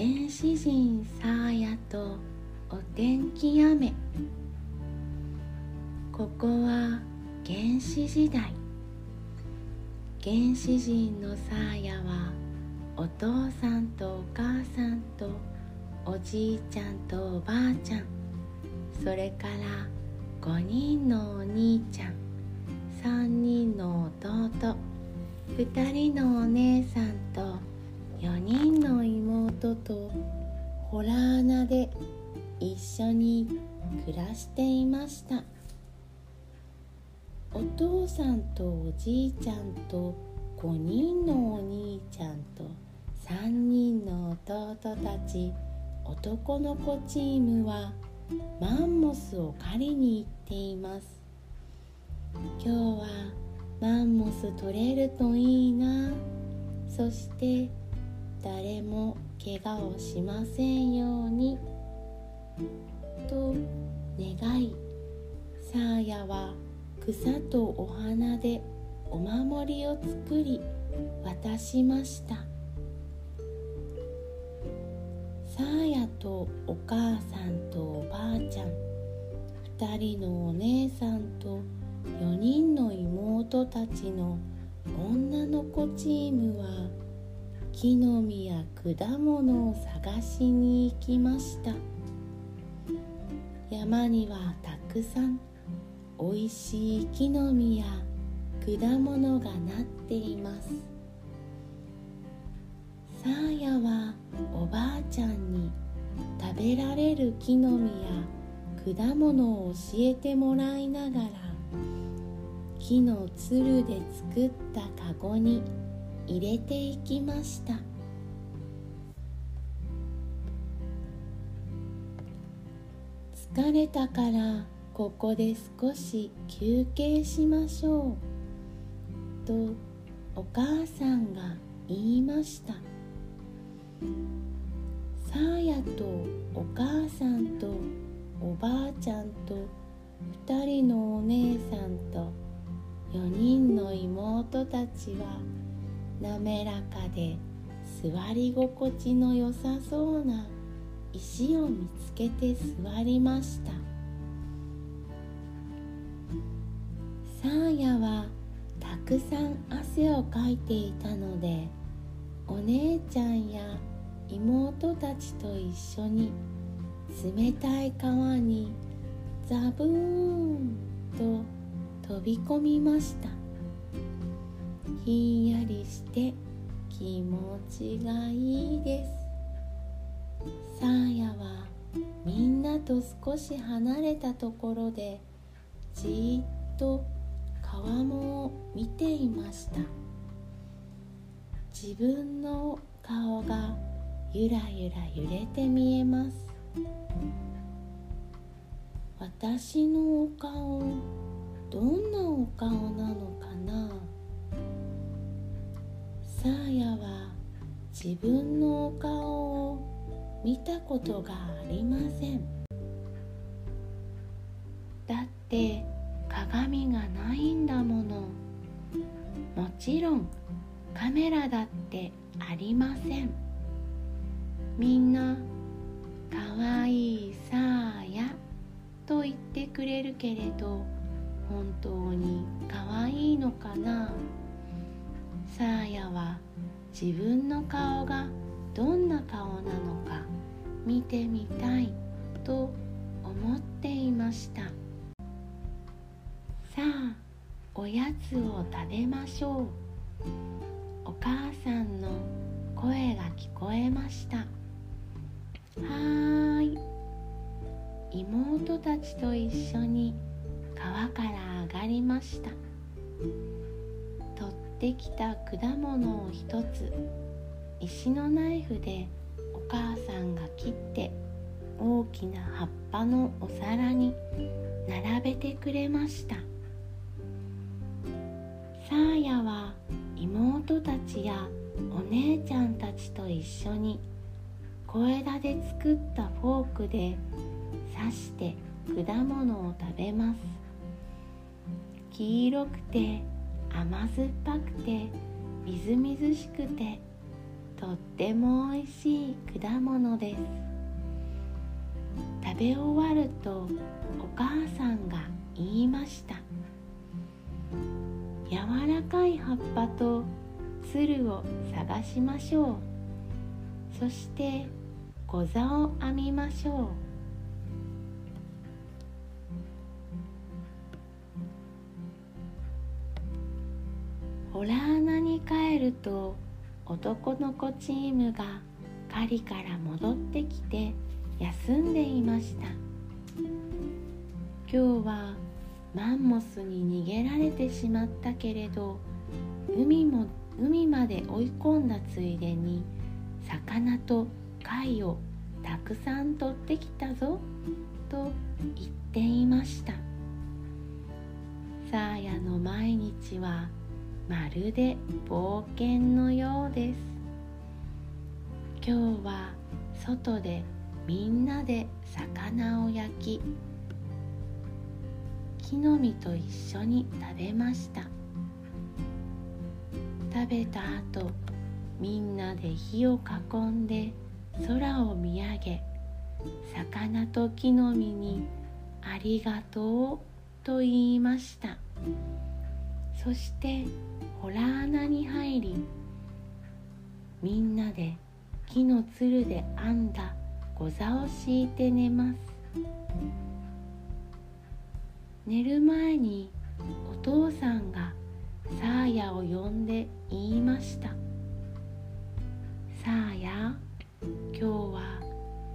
原始人サーヤとお天気雨。ここは原始時代。原始人のサーヤはお父さんとお母さんとおじいちゃんとおばあちゃん。それから5人のお兄ちゃん。3人の弟。2人のお姉さんと4人の妹とホラー穴で一緒に暮らしていました。お父さんとおじいちゃんと5人のお兄ちゃんと3人の弟たち。男の子チームはマンモスを狩りに行っています。今日はマンモス取れるといいな。そして誰も怪我をしませんように。と願いサーヤは草とお花でお守りを作り渡しました。サーヤとお母さんとおばあちゃん2人のお姉さんと4人の妹たちの女の子チームは木の実や果物を探しに行きました。山にはたくさんおいしい木の実や果物がなっています。サーヤはおばあちゃんに食べられる木の実や果物を教えてもらいながら木のつるで作ったかごに入れていきました。疲れたからここで少し休憩しましょう。とお母さんが言いました。サーヤとお母さんとおばあちゃんと2人のお姉さんと4人の妹たちは滑らかで座り心地の良さそうな石を見つけて座りました。サーヤはたくさん汗をかいていたのでお姉ちゃんや妹たちと一緒に冷たい川にザブーンと飛び込みました。ひんやりして気持ちがいいです。サーヤはみんなと少し離れたところでじっと川面を見ていました。自分の顔がゆらゆら揺れて見えます。私のお顔どんなお顔なのかな？サーヤは自分のお顔を見たことがありません。だって鏡がないんだもの。もちろんカメラだってありません。みんな「かわいいサーヤ」と言ってくれるけれど本当にかわいいのかな？サーヤは自分の顔がどんな顔なのか見てみたいと思っていました。さあおやつを食べましょう。お母さんの声が聞こえました。はーい。妹たちと一緒に川から上がりました。取ってきた果物を一つ。石のナイフでお母さんが切って大きな葉っぱのお皿に並べてくれました。サーヤは妹たちやお姉ちゃんたちと一緒に小枝で作ったフォークで刺して果物を食べます。黄色くて甘酸っぱくてみずみずしくてとってもおいしい果物です。食べ終わるとお母さんが言いました。柔らかい葉っぱとつるを探しましょう。そしてご座を編みましょう。ホラー穴に帰ると男の子チームが狩りから戻ってきて休んでいました。今日はマンモスに逃げられてしまったけれど海も海まで追い込んだついでに魚と貝をたくさん取ってきたぞと言っていました。サーヤの毎日はまるで冒険のようです。今日は外でみんなで魚を焼き木の実と一緒に食べました。食べた後みんなで火を囲んで空を見上げ魚と木の実に「ありがとう」と言いました。そしてホラー穴に入りみんなで木のつるで編んだご座を敷いて寝ます。寝る前にお父さんがサーヤを呼んで言いました「サーヤ今日は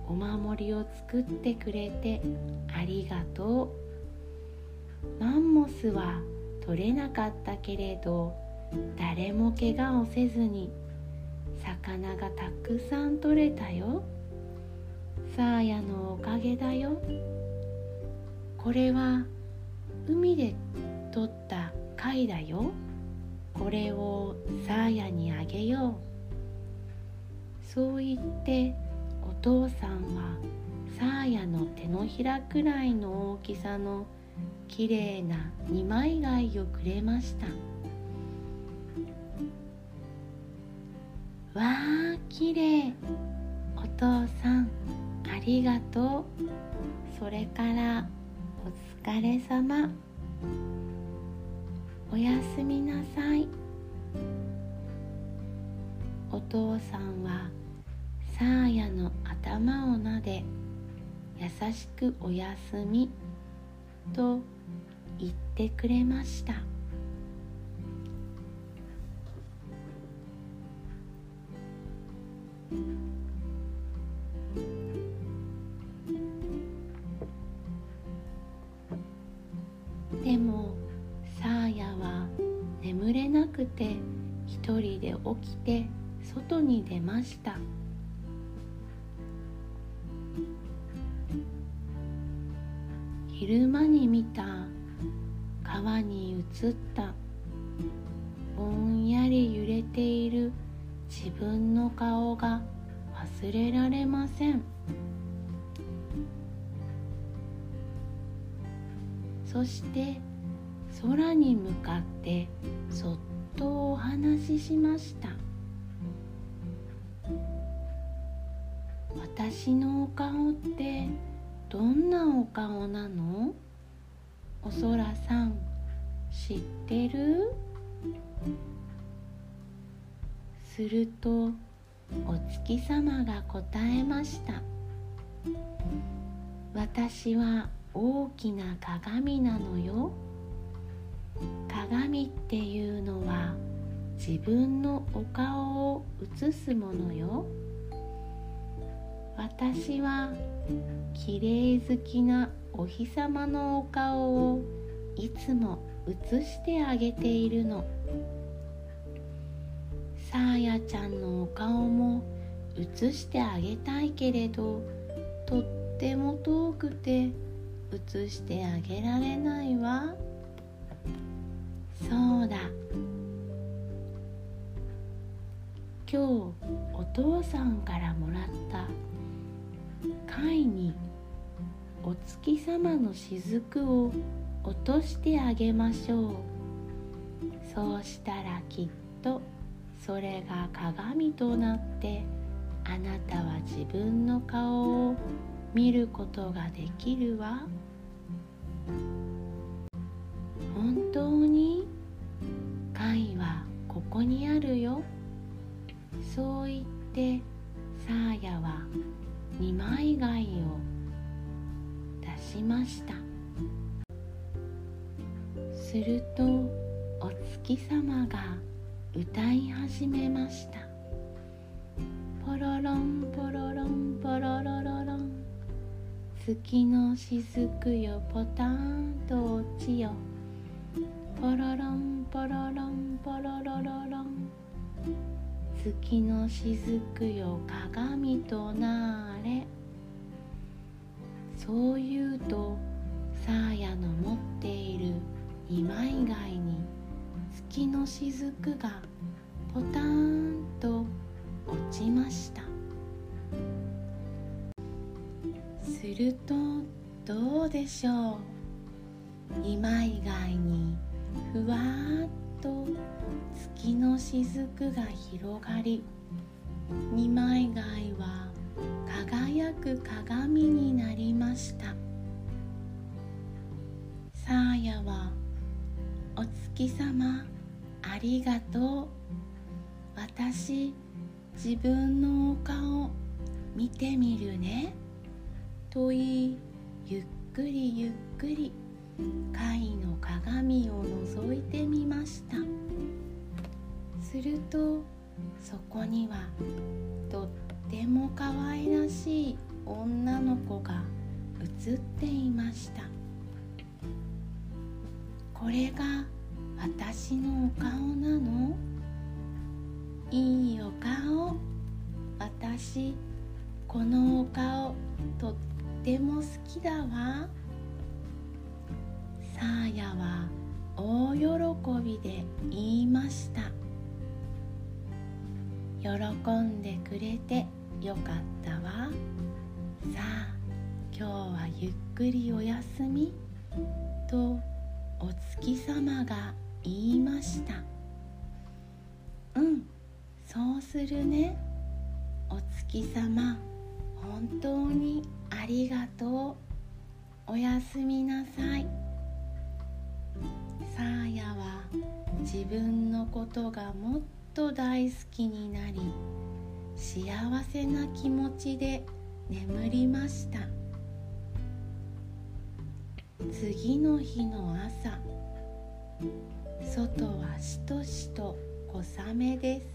お守りを作ってくれてありがとう」マンモスは取れなかったけれど誰も怪我をせずに魚がたくさん取れたよ。サーヤのおかげだよ。これは海で取った貝だよ。これをサーヤにあげよう。そう言ってお父さんはサーヤの手のひらくらいの大きさのきれいな二枚貝をくれました。わあきれいお父さんありがとう。それからお疲れさまおやすみなさい。お父さんはサーヤの頭をなで優しくおやすみ。と言ってくれました。でもサーヤは眠れなくて一人で起きて外に出ました。昼間に見た川に映った。ぼんやり揺れている自分の顔が忘れられません。そして空に向かってそっとお話ししました。私のお顔ってどんなお顔なの？おそらさん知ってる？するとお月様が答えました。私は大きな鏡なのよ。鏡っていうのは自分のお顔を映すものよ。私はきれい好きなお日様のお顔をいつも映してあげているの。さあやちゃんのお顔も映してあげたいけれどとっても遠くて映してあげられないわ。そうだ。今日お父さんからもらった貝に月様の雫を落としてあげましょう。そうしたらきっとそれが鏡となってあなたは自分の顔を見ることができるわ。本当に貝はここにあるよ。そう言ってサーヤは二枚貝をしました。するとお月様が歌い始めました。ポロロンポロロンポロロロロン。月の雫よポタンと落ちよ。ポロロンポロロンポロロロロン。月の雫よ鏡となれ。そう言うとサーヤの持っている二枚貝に月の雫がポタンと落ちました。するとどうでしょう？二枚貝にふわっと月の雫が広がり二枚貝は輝く鏡になりました。サーヤは「お月様ありがとう。私自分のお顔見てみるね」と言いゆっくりゆっくり貝の鏡を覗いてみました。するとそこにはとっても可愛らしい女の子が映っていました。これが私のお顔なの？いいお顔。私このお顔とっても好きだわ。サーヤは大喜びで言いました。喜んでくれてよかったわ。さあ今日はゆっくりお休みとお月様が言いました。うんそうするね。お月様本当にありがとう。おやすみなさい。サーヤは自分のことがもっと大好きになり幸せな気持ちで眠りました。次の日の朝外はしとしと小雨です。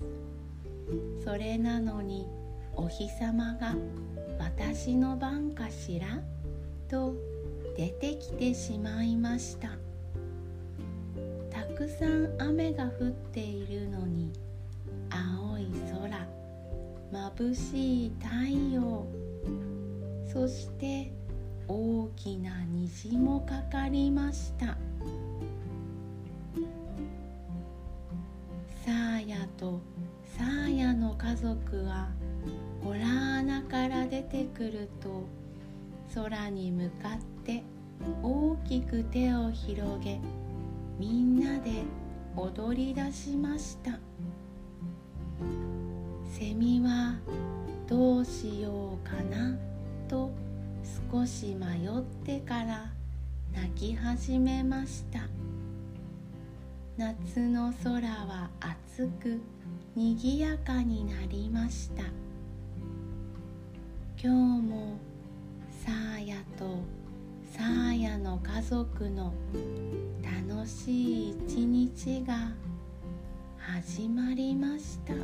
それなのにお日様が私の番かしら？と出てきてしまいました。たくさん雨が降っているのに青い空。眩しい太陽。そして大きな虹もかかりました。サーヤとサーヤの家族はホラー穴から出てくると空に向かって大きく手を広げみんなで踊り出しました。セミはどうしようかな？と少し迷ってから泣き始めました。夏の空は暑くにぎやかになりました。今日もサーヤとサーヤの家族の楽しい一日が始まりました。